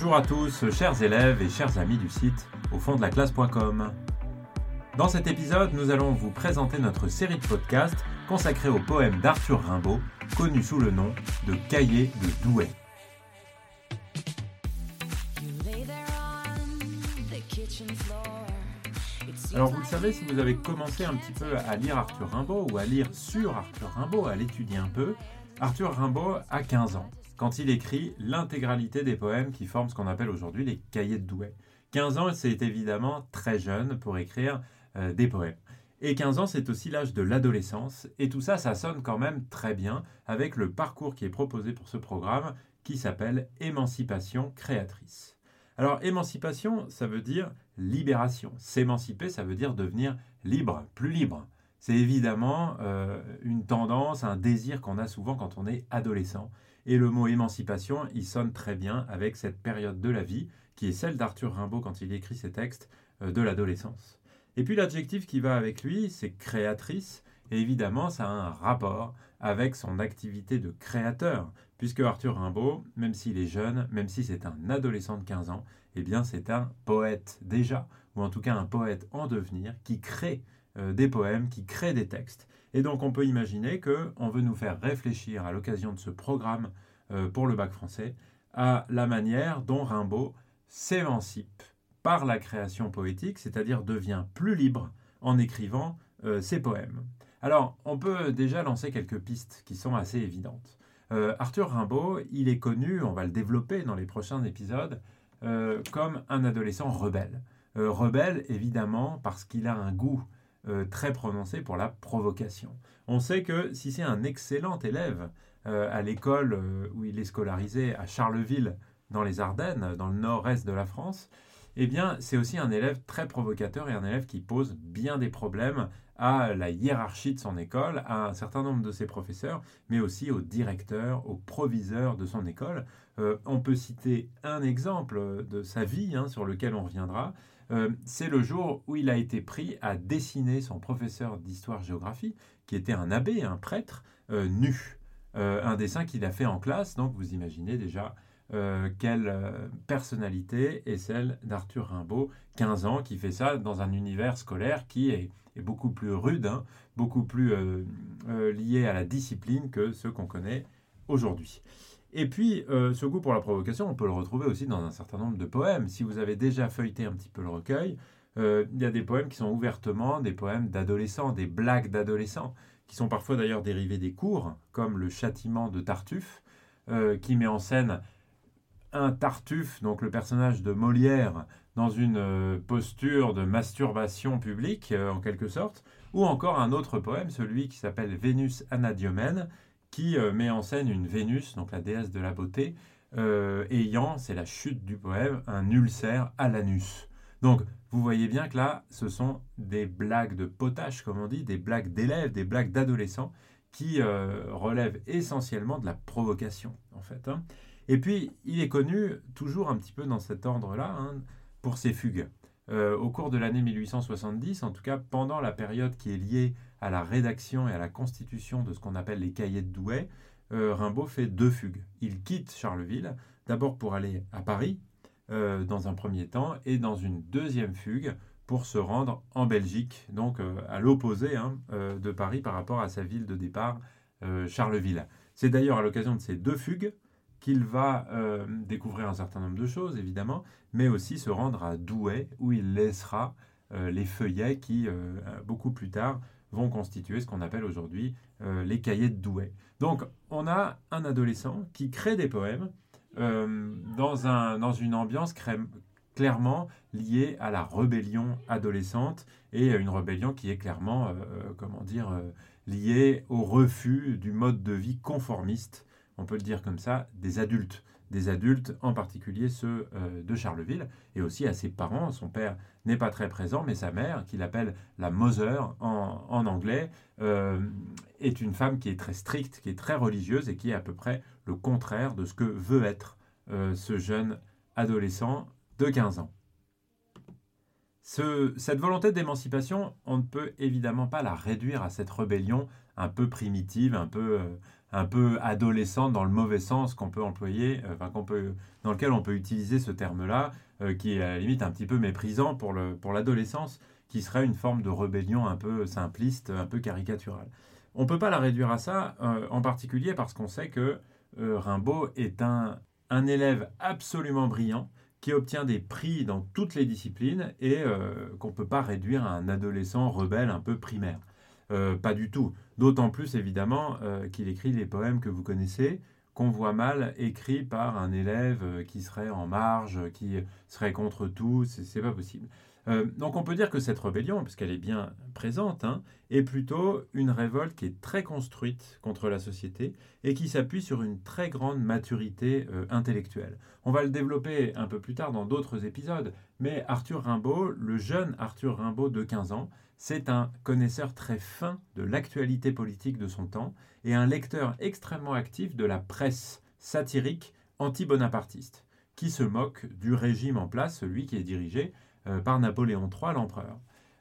Bonjour à tous, chers élèves et chers amis du site au fond de la classe.com. Dans cet épisode, nous allons vous présenter notre série de podcasts consacrée au poème d'Arthur Rimbaud, connu sous le nom de Cahier de Douai. Alors vous le savez, si vous avez commencé un petit peu à lire Arthur Rimbaud ou à lire sur Arthur Rimbaud, à l'étudier un peu, Arthur Rimbaud a 15 ans quand il écrit l'intégralité des poèmes qui forment ce qu'on appelle aujourd'hui les cahiers de Douai. 15 ans, c'est évidemment très jeune pour écrire euh, des poèmes. Et 15 ans, c'est aussi l'âge de l'adolescence. Et tout ça, ça sonne quand même très bien avec le parcours qui est proposé pour ce programme qui s'appelle Émancipation créatrice. Alors, émancipation, ça veut dire libération. S'émanciper, ça veut dire devenir libre, plus libre. C'est évidemment euh, une tendance, un désir qu'on a souvent quand on est adolescent. Et le mot émancipation, il sonne très bien avec cette période de la vie qui est celle d'Arthur Rimbaud quand il écrit ses textes euh, de l'adolescence. Et puis l'adjectif qui va avec lui, c'est créatrice. Et évidemment, ça a un rapport avec son activité de créateur, puisque Arthur Rimbaud, même s'il est jeune, même si c'est un adolescent de 15 ans, eh bien c'est un poète déjà, ou en tout cas un poète en devenir, qui crée des poèmes, qui crée des textes. Et donc on peut imaginer qu'on veut nous faire réfléchir à l'occasion de ce programme euh, pour le bac français à la manière dont Rimbaud s'émancipe par la création poétique, c'est-à-dire devient plus libre en écrivant euh, ses poèmes. Alors, on peut déjà lancer quelques pistes qui sont assez évidentes. Euh, Arthur Rimbaud, il est connu, on va le développer dans les prochains épisodes, euh, comme un adolescent rebelle. Euh, rebelle, évidemment, parce qu'il a un goût très prononcé pour la provocation. On sait que si c'est un excellent élève à l'école où il est scolarisé à Charleville, dans les Ardennes, dans le nord-est de la France, eh bien, c'est aussi un élève très provocateur et un élève qui pose bien des problèmes à la hiérarchie de son école, à un certain nombre de ses professeurs, mais aussi au directeur, au proviseur de son école. Euh, on peut citer un exemple de sa vie hein, sur lequel on reviendra. Euh, c'est le jour où il a été pris à dessiner son professeur d'histoire-géographie, qui était un abbé, un prêtre, euh, nu. un dessin qu'il a fait en classe, donc vous imaginez déjà euh, quelle euh, personnalité est celle d'Arthur Rimbaud, 15 ans, qui fait ça dans un univers scolaire qui est, beaucoup plus rude, hein, beaucoup plus euh, lié à la discipline que ceux qu'on connaît aujourd'hui. Et puis, ce goût pour la provocation, on peut le retrouver aussi dans un certain nombre de poèmes. Si vous avez déjà feuilleté un petit peu le recueil, il y a des poèmes qui sont ouvertement des poèmes d'adolescents, des blagues d'adolescents, qui sont parfois d'ailleurs dérivés des cours, comme Le Châtiment de Tartuffe, qui met en scène un Tartuffe, donc le personnage de Molière, dans une euh, posture de masturbation publique, euh, en quelque sorte, ou encore un autre poème, celui qui s'appelle Vénus Anadiomène, qui euh, met en scène une Vénus, donc la déesse de la beauté, ayant, c'est la chute du poème, un ulcère à l'anus. Donc, vous voyez bien que là, ce sont des blagues de potage, comme on dit, des blagues d'élèves, des blagues d'adolescents, qui relèvent essentiellement de la provocation, en fait. Hein. Et puis, il est connu toujours un petit peu dans cet ordre-là hein, pour ses fugues. Euh, au cours de l'année 1870, en tout cas pendant la période qui est liée à la rédaction et à la constitution de ce qu'on appelle les cahiers de Douai, euh, Rimbaud fait deux fugues. Il quitte Charleville, d'abord pour aller à Paris, euh, dans un premier temps, et dans une deuxième fugue pour se rendre en Belgique, donc à l'opposé hein, de Paris par rapport à sa ville de départ, Charleville. C'est d'ailleurs à l'occasion de ces deux fugues qu'il va euh, découvrir un certain nombre de choses, évidemment, mais aussi se rendre à Douai, où il laissera euh, les feuillets qui, euh, beaucoup plus tard, vont constituer ce qu'on appelle aujourd'hui les cahiers de Douai. Donc, on a un adolescent qui crée des poèmes dans, un, dans une ambiance clairement liée à la rébellion adolescente et à une rébellion qui est clairement, comment dire, liée au refus du mode de vie conformiste on peut le dire comme ça, des adultes. Des adultes, en particulier ceux euh, de Charleville, et aussi à ses parents. Son père n'est pas très présent, mais sa mère, qu'il appelle la Mother en, anglais, euh, est une femme qui est très stricte, qui est très religieuse et qui est à peu près le contraire de ce que veut être euh, ce jeune adolescent de 15 ans. Cette volonté d'émancipation, on ne peut évidemment pas la réduire à cette rébellion un peu primitive, un peu, euh, un peu adolescente dans le mauvais sens qu'on peut employer, euh, dans lequel on peut utiliser ce terme-là, euh, qui est à la limite un petit peu méprisant pour, le, pour l'adolescence, qui serait une forme de rébellion un peu simpliste, un peu caricaturale. On ne peut pas la réduire à ça, en particulier parce qu'on sait que Rimbaud est un, un élève absolument brillant, qui obtient des prix dans toutes les disciplines et euh, qu'on ne peut pas réduire à un adolescent rebelle un peu primaire. Euh, pas du tout. D'autant plus évidemment euh, qu'il écrit les poèmes que vous connaissez, qu'on voit mal écrits par un élève qui serait en marge, qui serait contre tout, c'est pas possible. Euh, donc on peut dire que cette rébellion, puisqu'elle est bien présente, hein, est plutôt une révolte qui est très construite contre la société et qui s'appuie sur une très grande maturité euh, intellectuelle. On va le développer un peu plus tard dans d'autres épisodes, mais Arthur Rimbaud, le jeune Arthur Rimbaud de 15 ans, c'est un connaisseur très fin de l'actualité politique de son temps et un lecteur extrêmement actif de la presse satirique anti-bonapartiste, qui se moque du régime en place, celui qui est dirigé par Napoléon III, l'empereur.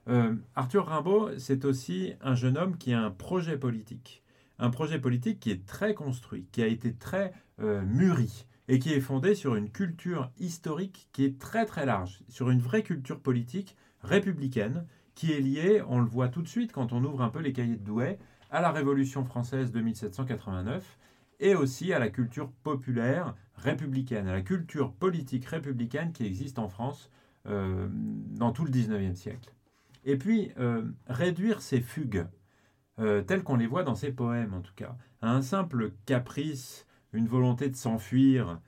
Euh, Arthur Rimbaud, c'est aussi un jeune homme qui a un projet politique. Un projet politique qui est très construit, qui a été très euh, mûri et qui est fondé sur une culture historique qui est très très large, sur une vraie culture politique républicaine qui est liée, on le voit tout de suite quand on ouvre un peu les cahiers de Douai, à la Révolution française de 1789 et aussi à la culture populaire républicaine, à la culture politique républicaine qui existe en France euh, dans tout le 19e siècle. Et puis, euh, réduire ces fugues, euh, telles qu'on les voit dans ces poèmes en tout cas, à un simple caprice, une volonté de s'enfuir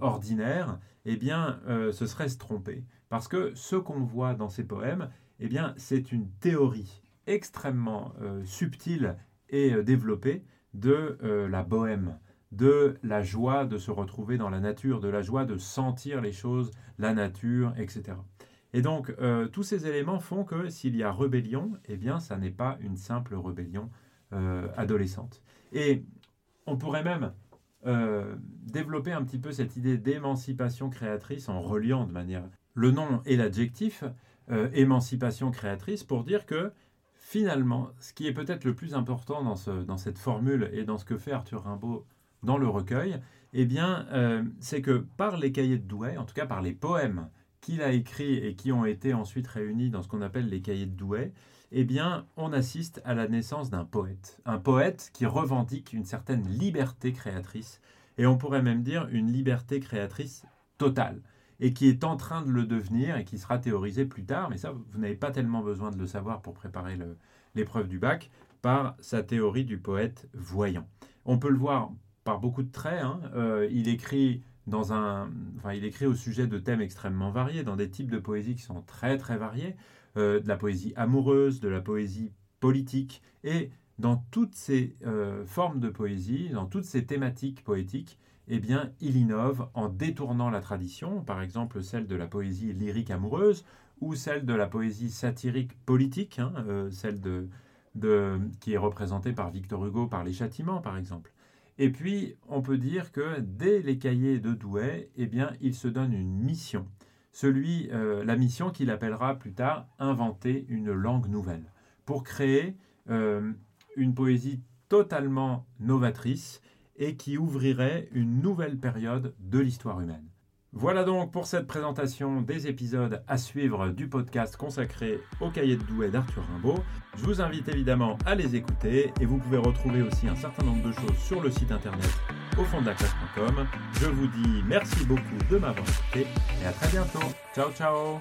ordinaire, eh bien, ce serait se tromper. Parce que ce qu'on voit dans ces poèmes, eh bien, c'est une théorie extrêmement subtile et développée de la bohème, de la joie de se retrouver dans la nature, de la joie de sentir les choses, la nature, etc. Et donc, euh, tous ces éléments font que s'il y a rébellion, eh bien, ça n'est pas une simple rébellion euh, adolescente. Et on pourrait même euh, développer un petit peu cette idée d'émancipation créatrice en reliant de manière le nom et l'adjectif émancipation créatrice pour dire que finalement, ce qui est peut-être le plus important dans, ce, dans cette formule et dans ce que fait Arthur Rimbaud dans le recueil, eh bien, euh, c'est que par les cahiers de Douai, en tout cas par les poèmes qu'il a écrits et qui ont été ensuite réunis dans ce qu'on appelle les cahiers de Douai, eh bien, on assiste à la naissance d'un poète. Un poète qui revendique une certaine liberté créatrice, et on pourrait même dire une liberté créatrice totale, et qui est en train de le devenir et qui sera théorisé plus tard, mais ça, vous n'avez pas tellement besoin de le savoir pour préparer l'épreuve du bac, par sa théorie du poète voyant. On peut le voir par beaucoup de traits. Hein. Euh, il écrit dans un, enfin, il écrit au sujet de thèmes extrêmement variés, dans des types de poésie qui sont très très variés, euh, de la poésie amoureuse, de la poésie politique, et dans toutes ces euh, formes de poésie, dans toutes ces thématiques poétiques, eh bien, il innove en détournant la tradition, par exemple celle de la poésie lyrique amoureuse ou celle de la poésie satirique politique, hein, celle de, de, qui est représentée par Victor Hugo par les châtiments, par exemple. Et puis, on peut dire que dès les cahiers de Douai, eh bien, il se donne une mission. Celui, euh, la mission qu'il appellera plus tard inventer une langue nouvelle, pour créer euh, une poésie totalement novatrice et qui ouvrirait une nouvelle période de l'histoire humaine. Voilà donc pour cette présentation des épisodes à suivre du podcast consacré au cahier de Douai d'Arthur Rimbaud. Je vous invite évidemment à les écouter et vous pouvez retrouver aussi un certain nombre de choses sur le site internet au fond de la classe.com. Je vous dis merci beaucoup de m'avoir écouté et à très bientôt. Ciao ciao